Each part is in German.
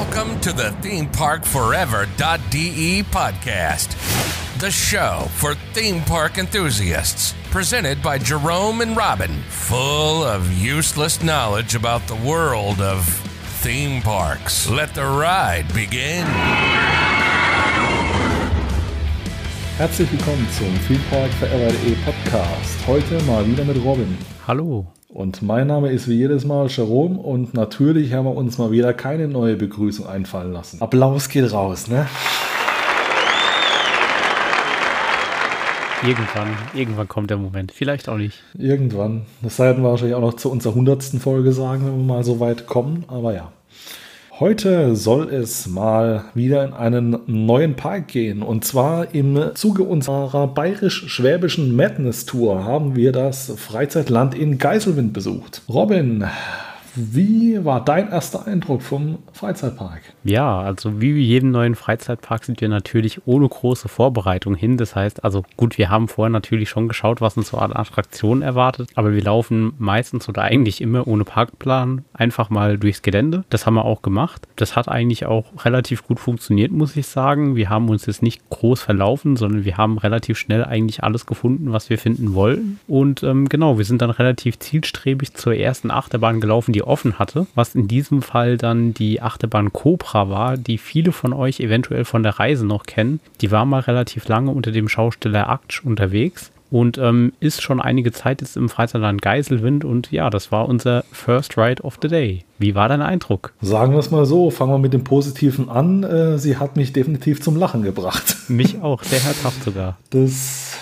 Welcome to the ThemeParkForever.de podcast, the show for theme park enthusiasts. Presented by Jerome and Robin, full of useless knowledge about the world of theme parks. Let the ride begin. Herzlich willkommen zum Theme Park Forever.de Podcast. Heute mal wieder mit Robin. Hallo. Und mein Name ist wie jedes Mal Jerome und natürlich haben wir uns mal wieder keine neue Begrüßung einfallen lassen. Applaus geht raus, ne? Irgendwann, irgendwann kommt der Moment. Vielleicht auch nicht. Irgendwann. Das werden wir wahrscheinlich auch noch zu unserer hundertsten Folge sagen, wenn wir mal so weit kommen. Aber ja. Heute soll es mal wieder in einen neuen Park gehen. Und zwar im Zuge unserer bayerisch-schwäbischen Madness Tour haben wir das Freizeitland in Geiselwind besucht. Robin, wie war dein erster Eindruck vom Freizeitpark? Ja, also wie jedem neuen Freizeitpark sind wir natürlich ohne große Vorbereitung hin. Das heißt, also gut, wir haben vorher natürlich schon geschaut, was uns so an Attraktionen erwartet, aber wir laufen meistens oder eigentlich immer ohne Parkplan einfach mal durchs Gelände. Das haben wir auch gemacht. Das hat eigentlich auch relativ gut funktioniert, muss ich sagen. Wir haben uns jetzt nicht groß verlaufen, sondern wir haben relativ schnell eigentlich alles gefunden, was wir finden wollten. Und ähm, genau, wir sind dann relativ zielstrebig zur ersten Achterbahn gelaufen, die die offen hatte, was in diesem Fall dann die Achterbahn Cobra war, die viele von euch eventuell von der Reise noch kennen. Die war mal relativ lange unter dem Schausteller Aktsch unterwegs und ähm, ist schon einige Zeit jetzt im Freizeitland Geiselwind und ja, das war unser First Ride of the Day. Wie war dein Eindruck? Sagen wir es mal so, fangen wir mit dem Positiven an. Äh, sie hat mich definitiv zum Lachen gebracht. Mich auch, sehr herzhaft sogar. Das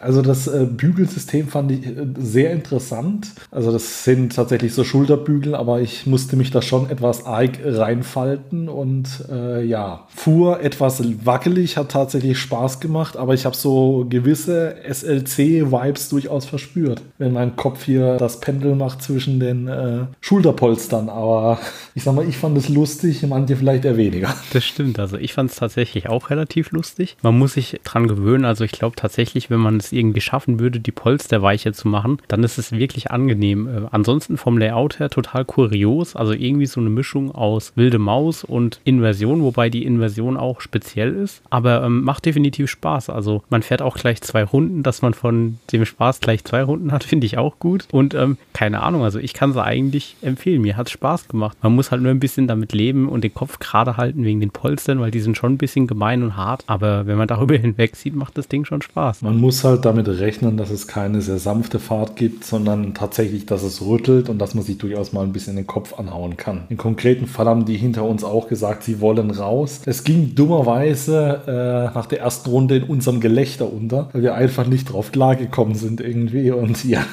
also das äh, Bügelsystem fand ich äh, sehr interessant. Also das sind tatsächlich so Schulterbügel, aber ich musste mich da schon etwas arg reinfalten und äh, ja, fuhr etwas wackelig, hat tatsächlich Spaß gemacht, aber ich habe so gewisse SLC-Vibes durchaus verspürt, wenn mein Kopf hier das Pendel macht zwischen den äh, Schulterpolstern. Aber ich sag mal, ich fand es lustig, manche vielleicht eher weniger. Das stimmt, also ich fand es tatsächlich auch relativ lustig. Man muss sich dran gewöhnen, also ich glaube tatsächlich, wenn man es irgendwie schaffen würde, die Polster weicher zu machen, dann ist es wirklich angenehm. Äh, ansonsten vom Layout her total kurios, also irgendwie so eine Mischung aus wilde Maus und Inversion, wobei die Inversion auch speziell ist, aber ähm, macht definitiv Spaß. Also man fährt auch gleich zwei Runden, dass man von dem Spaß gleich zwei Runden hat, finde ich auch gut. Und ähm, keine Ahnung, also ich kann sie eigentlich empfehlen. Mir hat es Spaß gemacht. Man muss halt nur ein bisschen damit leben und den Kopf gerade halten wegen den Polstern, weil die sind schon ein bisschen gemein und hart. Aber wenn man darüber hinweg sieht, macht das Ding schon Spaß. Man muss halt damit rechnen, dass es keine sehr sanfte Fahrt gibt, sondern tatsächlich, dass es rüttelt und dass man sich durchaus mal ein bisschen den Kopf anhauen kann. Im konkreten Fall haben die hinter uns auch gesagt, sie wollen raus. Es ging dummerweise äh, nach der ersten Runde in unserem Gelächter unter, weil wir einfach nicht drauf klargekommen sind irgendwie und ja.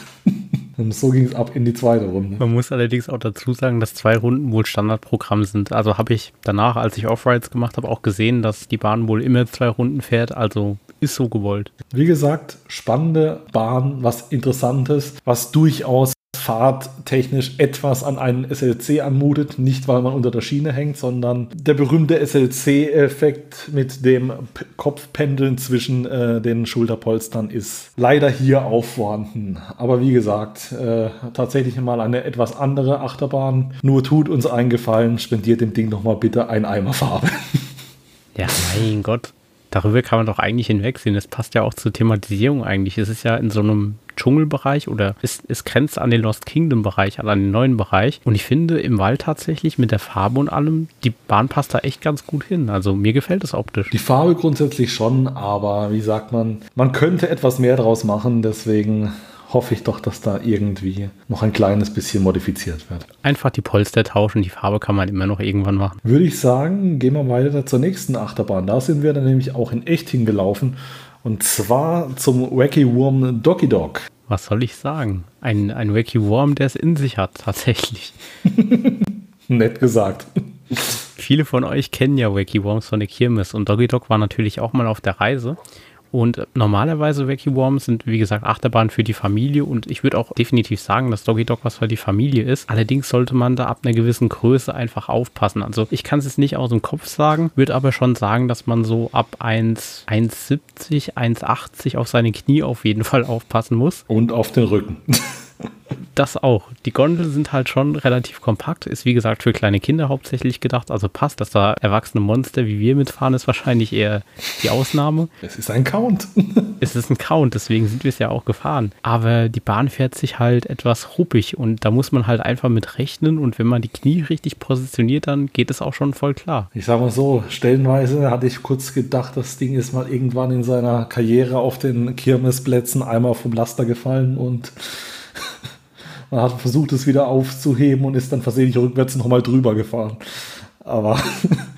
Und so ging es ab in die zweite Runde. Man muss allerdings auch dazu sagen, dass zwei Runden wohl Standardprogramm sind. Also habe ich danach, als ich Offrides gemacht habe, auch gesehen, dass die Bahn wohl immer zwei Runden fährt. Also ist so gewollt. Wie gesagt, spannende Bahn, was Interessantes, was durchaus fahrttechnisch etwas an einen SLC anmutet. Nicht, weil man unter der Schiene hängt, sondern der berühmte SLC-Effekt mit dem P Kopfpendeln zwischen äh, den Schulterpolstern ist leider hier auch vorhanden. Aber wie gesagt, äh, tatsächlich mal eine etwas andere Achterbahn. Nur tut uns eingefallen, spendiert dem Ding nochmal bitte ein Eimer Farbe. Ja, mein Gott darüber kann man doch eigentlich hinwegsehen. Das passt ja auch zur Thematisierung eigentlich. Es ist ja in so einem Dschungelbereich oder es, es grenzt an den Lost Kingdom Bereich, an den neuen Bereich. Und ich finde im Wald tatsächlich mit der Farbe und allem, die Bahn passt da echt ganz gut hin. Also mir gefällt es optisch. Die Farbe grundsätzlich schon, aber wie sagt man, man könnte etwas mehr draus machen. Deswegen hoffe ich doch, dass da irgendwie noch ein kleines bisschen modifiziert wird. Einfach die Polster tauschen, die Farbe kann man immer noch irgendwann machen. Würde ich sagen, gehen wir weiter zur nächsten Achterbahn. Da sind wir dann nämlich auch in echt hingelaufen. Und zwar zum Wacky Worm Doggy Dog. Was soll ich sagen? Ein, ein Wacky Worm, der es in sich hat, tatsächlich. Nett gesagt. Viele von euch kennen ja Wacky Worms von der Kirmes und Doggy Dog war natürlich auch mal auf der Reise. Und normalerweise Wacky Worms sind, wie gesagt, Achterbahnen für die Familie und ich würde auch definitiv sagen, dass Doggy Dog was für die Familie ist. Allerdings sollte man da ab einer gewissen Größe einfach aufpassen. Also ich kann es jetzt nicht aus dem Kopf sagen, würde aber schon sagen, dass man so ab 1,70, 1,80 auf seine Knie auf jeden Fall aufpassen muss. Und auf den Rücken. Das auch. Die Gondeln sind halt schon relativ kompakt. Ist wie gesagt für kleine Kinder hauptsächlich gedacht. Also passt, dass da erwachsene Monster wie wir mitfahren, ist wahrscheinlich eher die Ausnahme. Es ist ein Count. es ist ein Count, deswegen sind wir es ja auch gefahren. Aber die Bahn fährt sich halt etwas ruppig und da muss man halt einfach mit rechnen. Und wenn man die Knie richtig positioniert, dann geht es auch schon voll klar. Ich sag mal so, stellenweise hatte ich kurz gedacht, das Ding ist mal irgendwann in seiner Karriere auf den Kirmesplätzen einmal vom Laster gefallen und man hat versucht, es wieder aufzuheben und ist dann versehentlich rückwärts nochmal drüber gefahren. Aber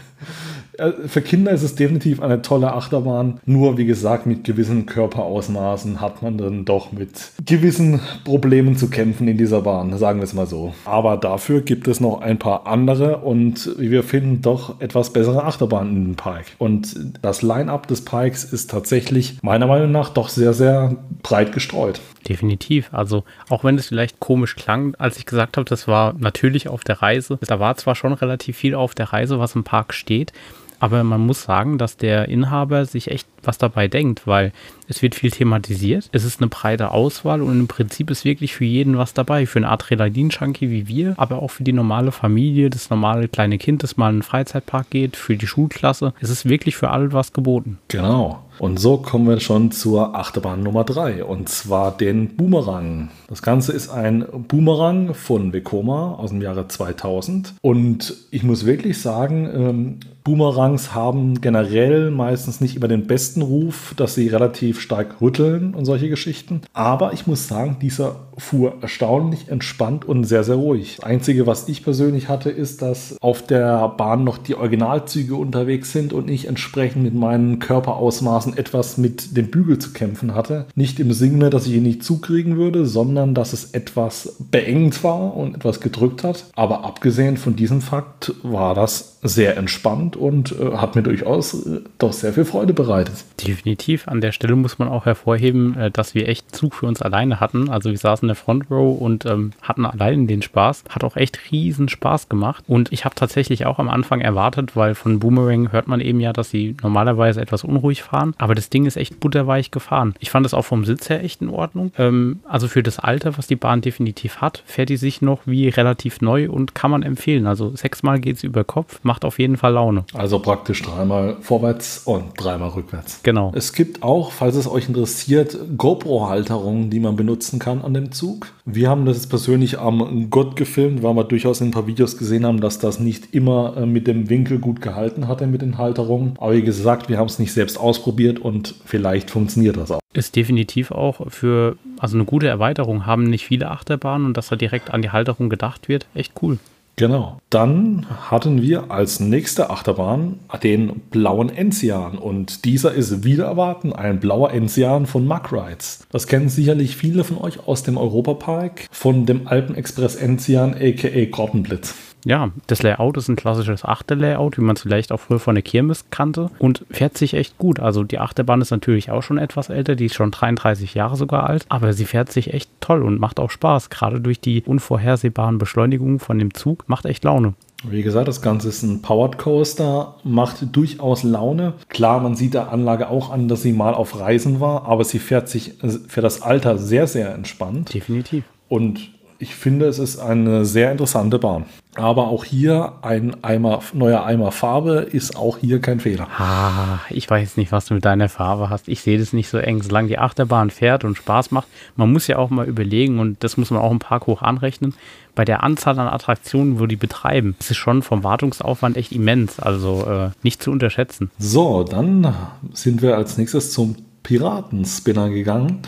Äh, für Kinder ist es definitiv eine tolle Achterbahn. Nur, wie gesagt, mit gewissen Körperausmaßen hat man dann doch mit gewissen Problemen zu kämpfen in dieser Bahn, sagen wir es mal so. Aber dafür gibt es noch ein paar andere und wir finden, doch etwas bessere Achterbahnen in den Park. Und das Line-up des Parks ist tatsächlich meiner Meinung nach doch sehr, sehr breit gestreut. Definitiv. Also auch wenn es vielleicht komisch klang, als ich gesagt habe, das war natürlich auf der Reise. Da war zwar schon relativ viel auf der Reise, was im Park steht, aber man muss sagen, dass der Inhaber sich echt was dabei denkt, weil es wird viel thematisiert. Es ist eine breite Auswahl und im Prinzip ist wirklich für jeden was dabei. Für einen Adrenalin-Junkie wie wir, aber auch für die normale Familie, das normale kleine Kind, das mal in einen Freizeitpark geht, für die Schulklasse. Es ist wirklich für alle was geboten. Genau. Und so kommen wir schon zur Achterbahn Nummer 3 und zwar den Boomerang. Das Ganze ist ein Boomerang von Vekoma aus dem Jahre 2000 und ich muss wirklich sagen, ähm, Boomerangs haben generell meistens nicht immer den besten Ruf, dass sie relativ stark rütteln und solche Geschichten. Aber ich muss sagen, dieser fuhr erstaunlich entspannt und sehr, sehr ruhig. Das Einzige, was ich persönlich hatte, ist, dass auf der Bahn noch die Originalzüge unterwegs sind und ich entsprechend mit meinen Körperausmaßen etwas mit dem Bügel zu kämpfen hatte. Nicht im Sinne, dass ich ihn nicht zukriegen würde, sondern dass es etwas beengt war und etwas gedrückt hat. Aber abgesehen von diesem Fakt war das sehr entspannt und äh, hat mir durchaus äh, doch sehr viel Freude bereitet. Definitiv. An der Stelle muss man auch hervorheben, äh, dass wir echt Zug für uns alleine hatten. Also wir saßen in der Front Row und ähm, hatten allein den Spaß. Hat auch echt riesen Spaß gemacht. Und ich habe tatsächlich auch am Anfang erwartet, weil von Boomerang hört man eben ja, dass sie normalerweise etwas unruhig fahren. Aber das Ding ist echt butterweich gefahren. Ich fand es auch vom Sitz her echt in Ordnung. Ähm, also für das Alter, was die Bahn definitiv hat, fährt die sich noch wie relativ neu und kann man empfehlen. Also sechsmal geht es über Kopf macht auf jeden Fall Laune. Also praktisch dreimal vorwärts und dreimal rückwärts. Genau. Es gibt auch, falls es euch interessiert, GoPro-Halterungen, die man benutzen kann an dem Zug. Wir haben das persönlich am Gott gefilmt, weil wir durchaus in ein paar Videos gesehen haben, dass das nicht immer äh, mit dem Winkel gut gehalten hatte mit den Halterungen. Aber wie gesagt, wir haben es nicht selbst ausprobiert und vielleicht funktioniert das auch. Ist definitiv auch für also eine gute Erweiterung haben nicht viele Achterbahnen und dass da direkt an die Halterung gedacht wird, echt cool. Genau. Dann hatten wir als nächste Achterbahn den blauen Enzian. Und dieser ist wieder erwarten ein blauer Enzian von Mack Rides. Das kennen sicherlich viele von euch aus dem Europapark von dem Alpenexpress Enzian aka Grottenblitz ja, das Layout ist ein klassisches Achter-Layout, wie man es vielleicht auch früher von der Kirmes kannte und fährt sich echt gut. Also die Achterbahn ist natürlich auch schon etwas älter, die ist schon 33 Jahre sogar alt, aber sie fährt sich echt toll und macht auch Spaß. Gerade durch die unvorhersehbaren Beschleunigungen von dem Zug macht echt Laune. Wie gesagt, das Ganze ist ein Powered Coaster, macht durchaus Laune. Klar, man sieht der Anlage auch an, dass sie mal auf Reisen war, aber sie fährt sich für das Alter sehr, sehr entspannt. Definitiv. Und ich finde, es ist eine sehr interessante Bahn. Aber auch hier ein Eimer, neuer Eimer Farbe ist auch hier kein Fehler. Ah, ich weiß nicht, was du mit deiner Farbe hast. Ich sehe das nicht so eng. Solange die Achterbahn fährt und Spaß macht, man muss ja auch mal überlegen, und das muss man auch im Park hoch anrechnen, bei der Anzahl an Attraktionen, wo die betreiben, ist es schon vom Wartungsaufwand echt immens. Also äh, nicht zu unterschätzen. So, dann sind wir als nächstes zum Piratenspinner gegangen.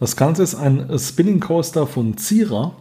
Das Ganze ist ein Spinning Coaster von Zira.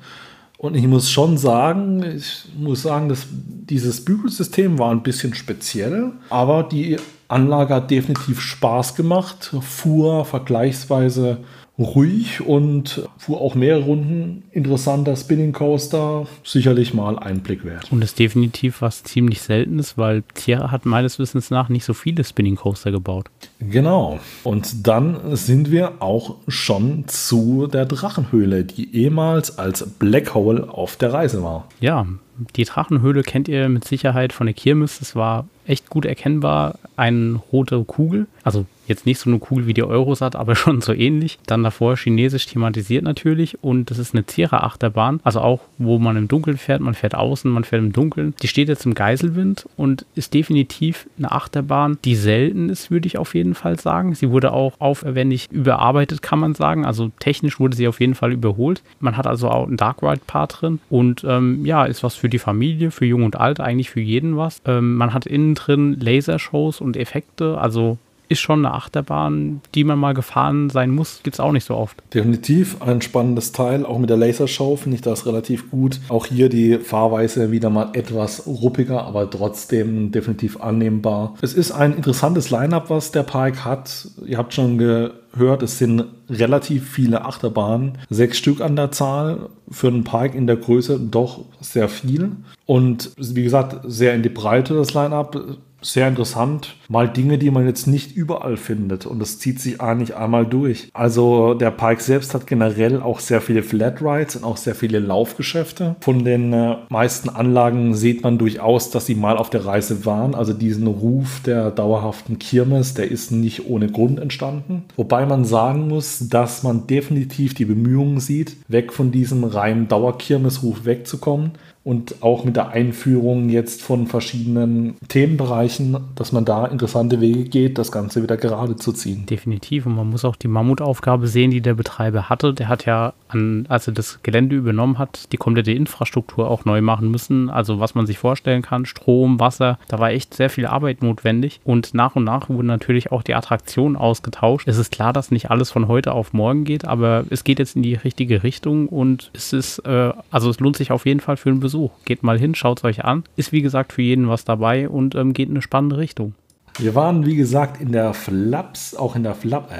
Und ich muss schon sagen, ich muss sagen, dass dieses Bügelsystem war ein bisschen speziell, aber die Anlage hat definitiv Spaß gemacht, fuhr vergleichsweise ruhig und fuhr auch mehrere Runden. Interessanter Spinning Coaster, sicherlich mal ein Blick wert. Und ist definitiv was ziemlich Seltenes, weil Tierra hat meines Wissens nach nicht so viele Spinning Coaster gebaut. Genau. Und dann sind wir auch schon zu der Drachenhöhle, die ehemals als Black Hole auf der Reise war. Ja, die Drachenhöhle kennt ihr mit Sicherheit von der Kirmes. Das war echt gut erkennbar. Eine rote Kugel. Also jetzt nicht so nur cool wie die Eurosat, aber schon so ähnlich. Dann davor chinesisch thematisiert natürlich und das ist eine Zierer-Achterbahn, also auch, wo man im Dunkeln fährt, man fährt außen, man fährt im Dunkeln. Die steht jetzt im Geiselwind und ist definitiv eine Achterbahn, die selten ist, würde ich auf jeden Fall sagen. Sie wurde auch aufwendig überarbeitet, kann man sagen. Also technisch wurde sie auf jeden Fall überholt. Man hat also auch einen Dark Ride Part drin und ähm, ja, ist was für die Familie, für Jung und Alt, eigentlich für jeden was. Ähm, man hat innen drin Lasershows und Effekte, also ist schon eine Achterbahn, die man mal gefahren sein muss. Gibt es auch nicht so oft. Definitiv ein spannendes Teil. Auch mit der Lasershow finde ich das relativ gut. Auch hier die Fahrweise wieder mal etwas ruppiger, aber trotzdem definitiv annehmbar. Es ist ein interessantes Line-up, was der Park hat. Ihr habt schon gehört, es sind relativ viele Achterbahnen. Sechs Stück an der Zahl. Für einen Park in der Größe doch sehr viel. Und wie gesagt, sehr in die Breite das Line-up sehr interessant. Mal Dinge, die man jetzt nicht überall findet. Und das zieht sich eigentlich einmal durch. Also der Park selbst hat generell auch sehr viele Flat Rides und auch sehr viele Laufgeschäfte. Von den äh, meisten Anlagen sieht man durchaus, dass sie mal auf der Reise waren. Also diesen Ruf der dauerhaften Kirmes, der ist nicht ohne Grund entstanden. Wobei man sagen muss, dass man definitiv die Bemühungen sieht, weg von diesem reinen Dauerkirmesruf wegzukommen und auch mit der Einführung jetzt von verschiedenen Themenbereichen, dass man da interessante Wege geht, das Ganze wieder gerade zu ziehen. Definitiv. Und man muss auch die Mammutaufgabe sehen, die der Betreiber hatte. Der hat ja, an, als er das Gelände übernommen hat, die komplette Infrastruktur auch neu machen müssen. Also was man sich vorstellen kann, Strom, Wasser, da war echt sehr viel Arbeit notwendig. Und nach und nach wurden natürlich auch die Attraktionen ausgetauscht. Es ist klar, dass nicht alles von heute auf morgen geht, aber es geht jetzt in die richtige Richtung und es ist, äh, also es lohnt sich auf jeden Fall für einen Besuch. Geht mal hin, schaut es euch an. Ist wie gesagt für jeden was dabei und ähm, geht in eine spannende Richtung. Wir waren, wie gesagt, in der Flaps, auch in der Flap.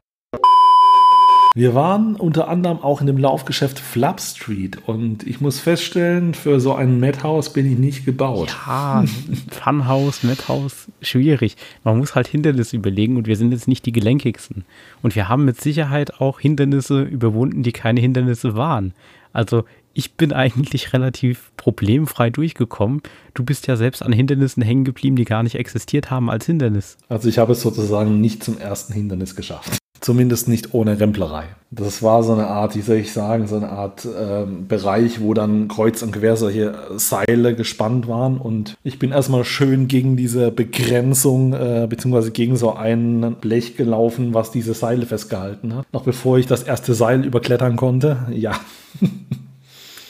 Wir waren unter anderem auch in dem Laufgeschäft Flap Street und ich muss feststellen, für so ein Madhouse bin ich nicht gebaut. Ja, Funhouse, Madhouse, schwierig. Man muss halt Hindernisse überlegen und wir sind jetzt nicht die gelenkigsten. Und wir haben mit Sicherheit auch Hindernisse überwunden, die keine Hindernisse waren. Also ich bin eigentlich relativ problemfrei durchgekommen. Du bist ja selbst an Hindernissen hängen geblieben, die gar nicht existiert haben als Hindernis. Also ich habe es sozusagen nicht zum ersten Hindernis geschafft. Zumindest nicht ohne Remplerei. Das war so eine Art, wie soll ich sagen, so eine Art äh, Bereich, wo dann kreuz und quer solche Seile gespannt waren. Und ich bin erstmal schön gegen diese Begrenzung, äh, beziehungsweise gegen so ein Blech gelaufen, was diese Seile festgehalten hat. Noch bevor ich das erste Seil überklettern konnte. Ja.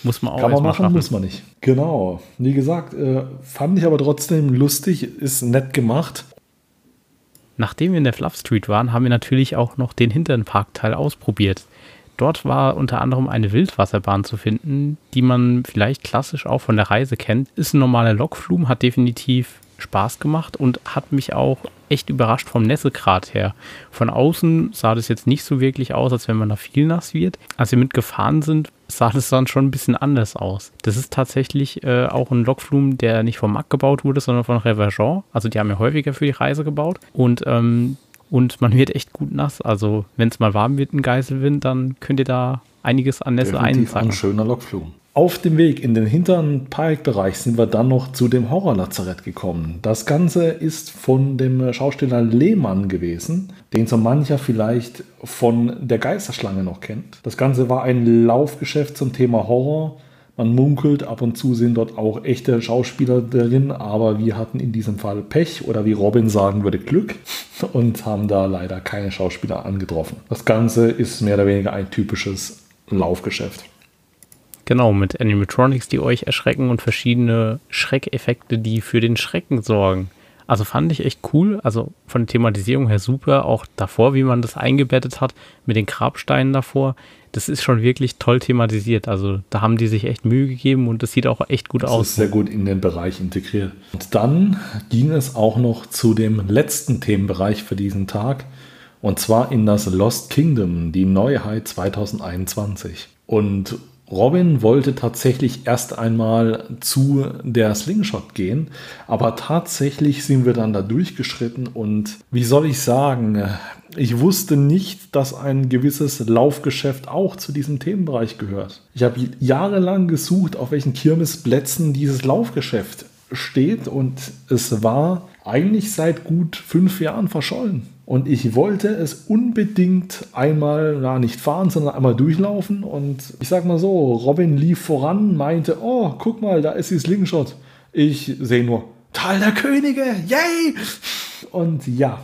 Muss man auch Kann man machen, schaffen. muss man nicht. Genau. Wie gesagt, äh, fand ich aber trotzdem lustig, ist nett gemacht. Nachdem wir in der Fluff Street waren, haben wir natürlich auch noch den hinteren Parkteil ausprobiert. Dort war unter anderem eine Wildwasserbahn zu finden, die man vielleicht klassisch auch von der Reise kennt. Ist ein normaler Lokflum, hat definitiv Spaß gemacht und hat mich auch echt überrascht vom Nässegrad her. Von außen sah das jetzt nicht so wirklich aus, als wenn man da viel nass wird. Als wir mitgefahren sind, sah das dann schon ein bisschen anders aus. Das ist tatsächlich äh, auch ein Lokflum, der nicht vom Mack gebaut wurde, sondern von Revergent. Also die haben ja häufiger für die Reise gebaut. Und ähm, und man wird echt gut nass. Also, wenn es mal warm wird, ein Geiselwind, dann könnt ihr da einiges an Nässe einsacken. Ein schöner Lokflum. Auf dem Weg in den hinteren Parkbereich sind wir dann noch zu dem Horrorlazarett gekommen. Das Ganze ist von dem Schauspieler Lehmann gewesen, den so mancher vielleicht von der Geisterschlange noch kennt. Das Ganze war ein Laufgeschäft zum Thema Horror. Man munkelt, ab und zu sind dort auch echte Schauspieler drin, aber wir hatten in diesem Fall Pech oder wie Robin sagen würde, Glück und haben da leider keine Schauspieler angetroffen. Das Ganze ist mehr oder weniger ein typisches Laufgeschäft. Genau, mit Animatronics, die euch erschrecken und verschiedene Schreckeffekte, die für den Schrecken sorgen. Also fand ich echt cool. Also von der Thematisierung her super. Auch davor, wie man das eingebettet hat, mit den Grabsteinen davor. Das ist schon wirklich toll thematisiert. Also da haben die sich echt Mühe gegeben und das sieht auch echt gut das aus. Ist sehr gut in den Bereich integriert. Und dann ging es auch noch zu dem letzten Themenbereich für diesen Tag. Und zwar in das Lost Kingdom, die Neuheit 2021. Und Robin wollte tatsächlich erst einmal zu der Slingshot gehen, aber tatsächlich sind wir dann da durchgeschritten und wie soll ich sagen, ich wusste nicht, dass ein gewisses Laufgeschäft auch zu diesem Themenbereich gehört. Ich habe jahrelang gesucht, auf welchen Kirmesplätzen dieses Laufgeschäft steht und es war eigentlich seit gut fünf Jahren verschollen. Und ich wollte es unbedingt einmal, na, nicht fahren, sondern einmal durchlaufen. Und ich sag mal so, Robin lief voran, meinte, oh, guck mal, da ist die Slingshot. Ich sehe nur, Tal der Könige, yay! Und ja,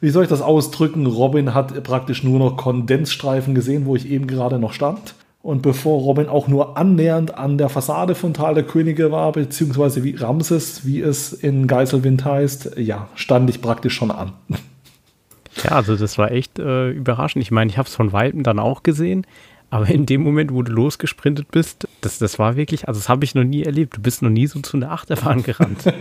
wie soll ich das ausdrücken? Robin hat praktisch nur noch Kondensstreifen gesehen, wo ich eben gerade noch stand. Und bevor Robin auch nur annähernd an der Fassade von Tal der Könige war, beziehungsweise wie Ramses, wie es in Geiselwind heißt, ja, stand ich praktisch schon an. Ja, also das war echt äh, überraschend. Ich meine, ich habe es von Weitem dann auch gesehen, aber in dem Moment, wo du losgesprintet bist, das, das war wirklich, also das habe ich noch nie erlebt. Du bist noch nie so zu einer Achterbahn gerannt.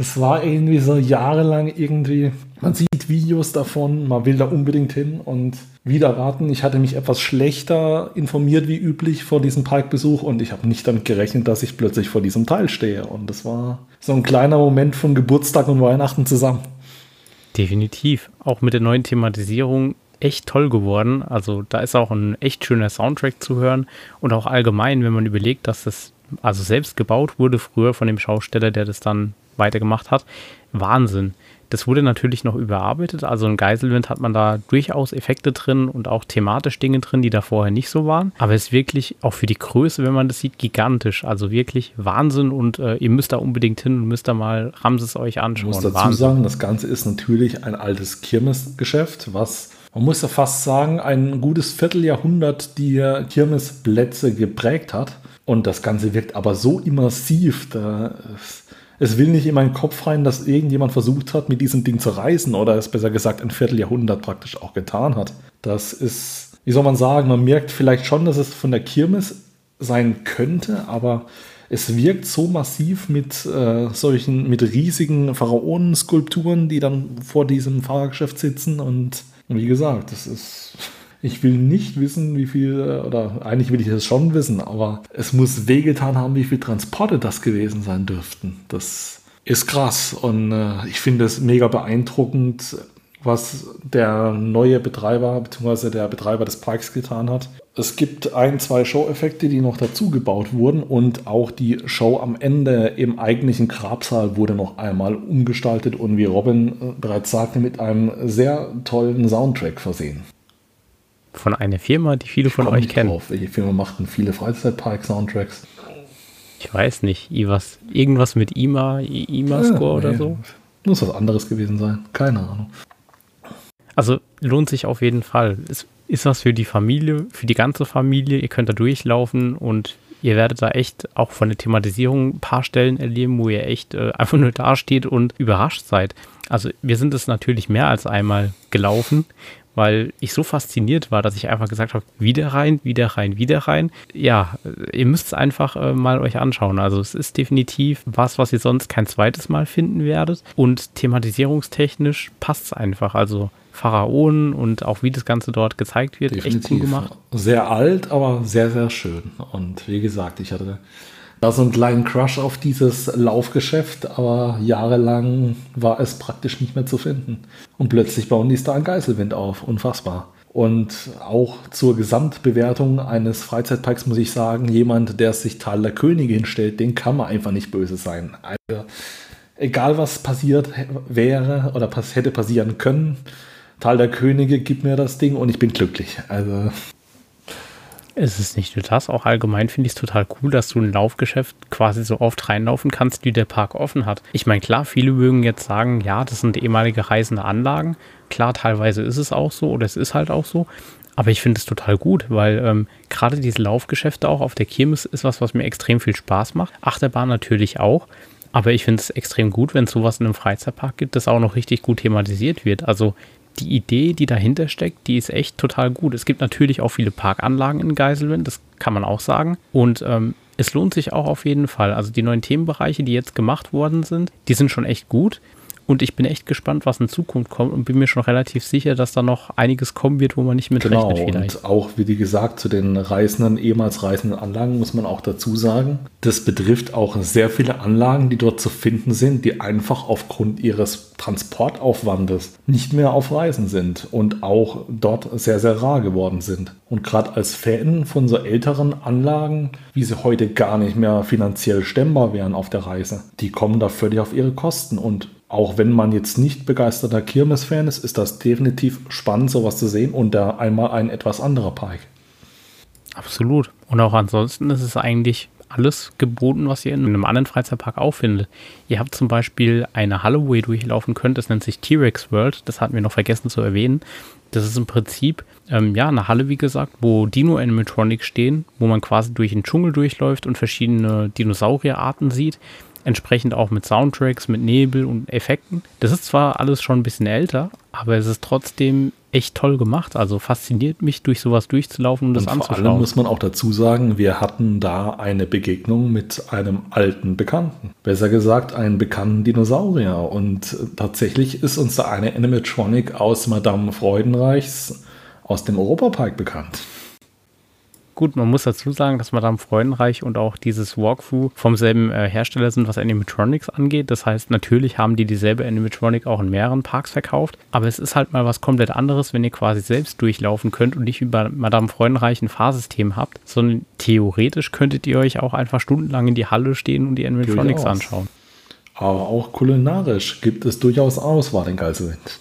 Es war irgendwie so jahrelang irgendwie, man sieht Videos davon, man will da unbedingt hin und wieder raten, ich hatte mich etwas schlechter informiert wie üblich vor diesem Parkbesuch und ich habe nicht damit gerechnet, dass ich plötzlich vor diesem Teil stehe. Und das war so ein kleiner Moment von Geburtstag und Weihnachten zusammen. Definitiv. Auch mit der neuen Thematisierung echt toll geworden. Also da ist auch ein echt schöner Soundtrack zu hören und auch allgemein, wenn man überlegt, dass das also selbst gebaut wurde früher von dem Schausteller, der das dann weitergemacht hat. Wahnsinn. Das wurde natürlich noch überarbeitet. Also in Geiselwind hat man da durchaus Effekte drin und auch thematisch Dinge drin, die da vorher nicht so waren. Aber es ist wirklich auch für die Größe, wenn man das sieht, gigantisch. Also wirklich Wahnsinn und äh, ihr müsst da unbedingt hin und müsst da mal Ramses euch anschauen. Ich muss dazu Wahnsinn. sagen, das Ganze ist natürlich ein altes Kirmesgeschäft, was man muss ja fast sagen, ein gutes Vierteljahrhundert die Kirmesplätze geprägt hat. Und das Ganze wirkt aber so immersiv, da es will nicht in meinen Kopf rein, dass irgendjemand versucht hat, mit diesem Ding zu reisen oder es besser gesagt ein Vierteljahrhundert praktisch auch getan hat. Das ist, wie soll man sagen, man merkt vielleicht schon, dass es von der Kirmes sein könnte, aber es wirkt so massiv mit äh, solchen, mit riesigen Pharaonenskulpturen, die dann vor diesem Fahrgeschäft sitzen und wie gesagt, das ist ich will nicht wissen, wie viel, äh, oder eigentlich will ich es schon wissen, aber es muss wehgetan haben, wie viele Transporte das gewesen sein dürften. Das ist krass und äh, ich finde es mega beeindruckend, was der neue Betreiber bzw. der Betreiber des Parks getan hat. Es gibt ein, zwei Show-Effekte, die noch dazu gebaut wurden und auch die Show am Ende im eigentlichen Grabsaal wurde noch einmal umgestaltet und wie Robin äh, bereits sagte, mit einem sehr tollen Soundtrack versehen. Von einer Firma, die viele von euch kennen. Drauf. Welche Firma macht denn viele Freizeitpark-Soundtracks? Ich weiß nicht. Was, irgendwas mit IMA, IMA-Score ja, oder nee. so? Muss was anderes gewesen sein. Keine Ahnung. Also lohnt sich auf jeden Fall. Es ist was für die Familie, für die ganze Familie. Ihr könnt da durchlaufen und ihr werdet da echt auch von der Thematisierung ein paar Stellen erleben, wo ihr echt äh, einfach nur dasteht und überrascht seid. Also wir sind es natürlich mehr als einmal gelaufen, weil ich so fasziniert war, dass ich einfach gesagt habe, wieder rein, wieder rein, wieder rein. Ja, ihr müsst es einfach äh, mal euch anschauen. Also es ist definitiv was, was ihr sonst kein zweites Mal finden werdet. Und thematisierungstechnisch passt es einfach. Also Pharaonen und auch wie das Ganze dort gezeigt wird, definitiv. echt cool gemacht. Sehr alt, aber sehr, sehr schön. Und wie gesagt, ich hatte da so einen kleinen Crush auf dieses Laufgeschäft, aber jahrelang war es praktisch nicht mehr zu finden. Und plötzlich bauen die da ein Geiselwind auf. Unfassbar. Und auch zur Gesamtbewertung eines Freizeitparks muss ich sagen, jemand, der sich Tal der Könige hinstellt, den kann man einfach nicht böse sein. Also, egal was passiert wäre oder hätte passieren können, Tal der Könige gibt mir das Ding und ich bin glücklich. Also es ist nicht nur das, auch allgemein finde ich es total cool, dass du ein Laufgeschäft quasi so oft reinlaufen kannst, wie der Park offen hat. Ich meine, klar, viele mögen jetzt sagen, ja, das sind ehemalige reisende Anlagen. Klar, teilweise ist es auch so oder es ist halt auch so. Aber ich finde es total gut, weil ähm, gerade diese Laufgeschäfte auch auf der Kirmes ist was, was mir extrem viel Spaß macht. Achterbahn natürlich auch. Aber ich finde es extrem gut, wenn es sowas in einem Freizeitpark gibt, das auch noch richtig gut thematisiert wird. Also die Idee, die dahinter steckt, die ist echt total gut. Es gibt natürlich auch viele Parkanlagen in Geiselwind, das kann man auch sagen. Und ähm, es lohnt sich auch auf jeden Fall. Also die neuen Themenbereiche, die jetzt gemacht worden sind, die sind schon echt gut. Und ich bin echt gespannt, was in Zukunft kommt und bin mir schon relativ sicher, dass da noch einiges kommen wird, wo man nicht mit genau, rechnet vielleicht. Und auch, wie gesagt, zu den reisenden, ehemals reisenden Anlagen muss man auch dazu sagen, das betrifft auch sehr viele Anlagen, die dort zu finden sind, die einfach aufgrund ihres Transportaufwandes nicht mehr auf Reisen sind und auch dort sehr, sehr rar geworden sind. Und gerade als Fan von so älteren Anlagen, wie sie heute gar nicht mehr finanziell stemmbar wären auf der Reise, die kommen da völlig auf ihre Kosten und auch wenn man jetzt nicht begeisterter Kirmes-Fan ist, ist das definitiv spannend, sowas zu sehen und da einmal ein etwas anderer Park. Absolut. Und auch ansonsten ist es eigentlich alles geboten, was ihr in einem anderen Freizeitpark auch findet. Ihr habt zum Beispiel eine Halle, wo ihr durchlaufen könnt, das nennt sich T-Rex World, das hatten wir noch vergessen zu erwähnen. Das ist im Prinzip ähm, ja eine Halle, wie gesagt, wo Dino-Animatronics stehen, wo man quasi durch den Dschungel durchläuft und verschiedene Dinosaurierarten sieht entsprechend auch mit Soundtracks, mit Nebel und Effekten. Das ist zwar alles schon ein bisschen älter, aber es ist trotzdem echt toll gemacht. Also fasziniert mich, durch sowas durchzulaufen und das und anzuschauen. Vor allem muss man auch dazu sagen, wir hatten da eine Begegnung mit einem alten Bekannten. Besser gesagt, einen bekannten Dinosaurier. Und tatsächlich ist uns da eine Animatronic aus Madame Freudenreichs aus dem Europapark bekannt. Gut, man muss dazu sagen, dass Madame Freudenreich und auch dieses Walkthrough vom selben äh, Hersteller sind, was Animatronics angeht. Das heißt, natürlich haben die dieselbe Animatronic auch in mehreren Parks verkauft. Aber es ist halt mal was komplett anderes, wenn ihr quasi selbst durchlaufen könnt und nicht wie bei Madame Freudenreich ein Fahrsystem habt, sondern theoretisch könntet ihr euch auch einfach stundenlang in die Halle stehen und die Animatronics anschauen. Aber auch kulinarisch gibt es durchaus Auswahl in Geiselwind.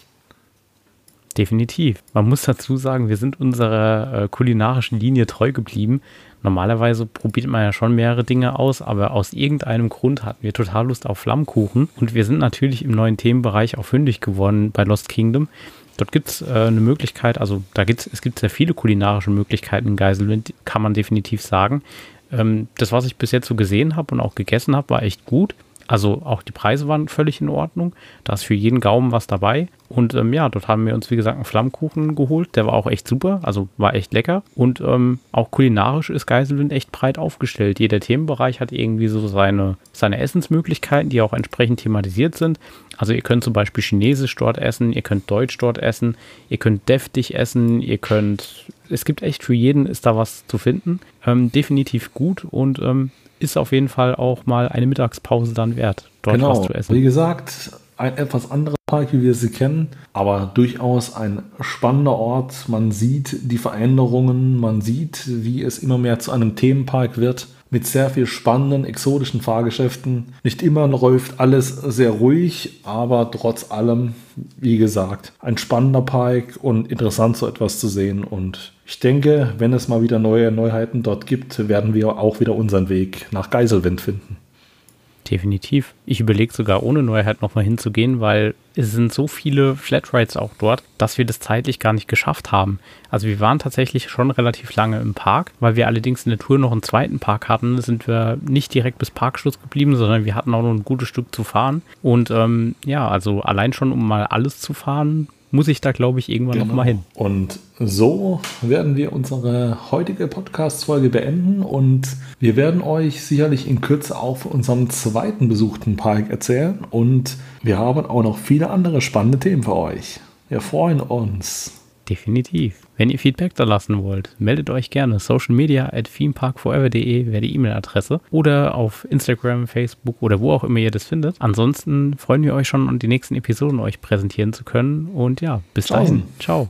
Definitiv. Man muss dazu sagen, wir sind unserer äh, kulinarischen Linie treu geblieben. Normalerweise probiert man ja schon mehrere Dinge aus, aber aus irgendeinem Grund hatten wir total Lust auf Flammkuchen. Und wir sind natürlich im neuen Themenbereich auch fündig geworden bei Lost Kingdom. Dort gibt es äh, eine Möglichkeit, also da gibt's, es gibt sehr viele kulinarische Möglichkeiten in Geiselwind, kann man definitiv sagen. Ähm, das, was ich bis jetzt so gesehen habe und auch gegessen habe, war echt gut. Also auch die Preise waren völlig in Ordnung. Da ist für jeden Gaumen was dabei. Und ähm, ja, dort haben wir uns, wie gesagt, einen Flammkuchen geholt. Der war auch echt super, also war echt lecker. Und ähm, auch kulinarisch ist Geiselwind echt breit aufgestellt. Jeder Themenbereich hat irgendwie so seine, seine Essensmöglichkeiten, die auch entsprechend thematisiert sind. Also ihr könnt zum Beispiel Chinesisch dort essen, ihr könnt Deutsch dort essen, ihr könnt deftig essen, ihr könnt... Es gibt echt für jeden ist da was zu finden. Ähm, definitiv gut und ähm, ist auf jeden Fall auch mal eine Mittagspause dann wert, dort genau. was zu essen. Wie gesagt, ein etwas anderer Park, wie wir sie kennen, aber durchaus ein spannender Ort. Man sieht die Veränderungen, man sieht, wie es immer mehr zu einem Themenpark wird mit sehr viel spannenden, exotischen Fahrgeschäften. Nicht immer läuft alles sehr ruhig, aber trotz allem, wie gesagt, ein spannender Park und interessant so etwas zu sehen. Und ich denke, wenn es mal wieder neue Neuheiten dort gibt, werden wir auch wieder unseren Weg nach Geiselwind finden. Definitiv. Ich überlege sogar ohne Neuheit nochmal hinzugehen, weil es sind so viele Flatrides auch dort, dass wir das zeitlich gar nicht geschafft haben. Also wir waren tatsächlich schon relativ lange im Park, weil wir allerdings in der Tour noch einen zweiten Park hatten, sind wir nicht direkt bis Parkschluss geblieben, sondern wir hatten auch noch ein gutes Stück zu fahren. Und ähm, ja, also allein schon, um mal alles zu fahren, muss ich da, glaube ich, irgendwann genau. nochmal hin. Und so werden wir unsere heutige Podcast-Folge beenden und wir werden euch sicherlich in Kürze auch von unserem zweiten besuchten Park erzählen und wir haben auch noch viele andere spannende Themen für euch. Wir freuen uns. Definitiv. Wenn ihr Feedback da lassen wollt, meldet euch gerne. Social Media at themeparkforever.de wäre die E-Mail-Adresse oder auf Instagram, Facebook oder wo auch immer ihr das findet. Ansonsten freuen wir euch schon, die nächsten Episoden euch präsentieren zu können. Und ja, bis dahin. Ciao.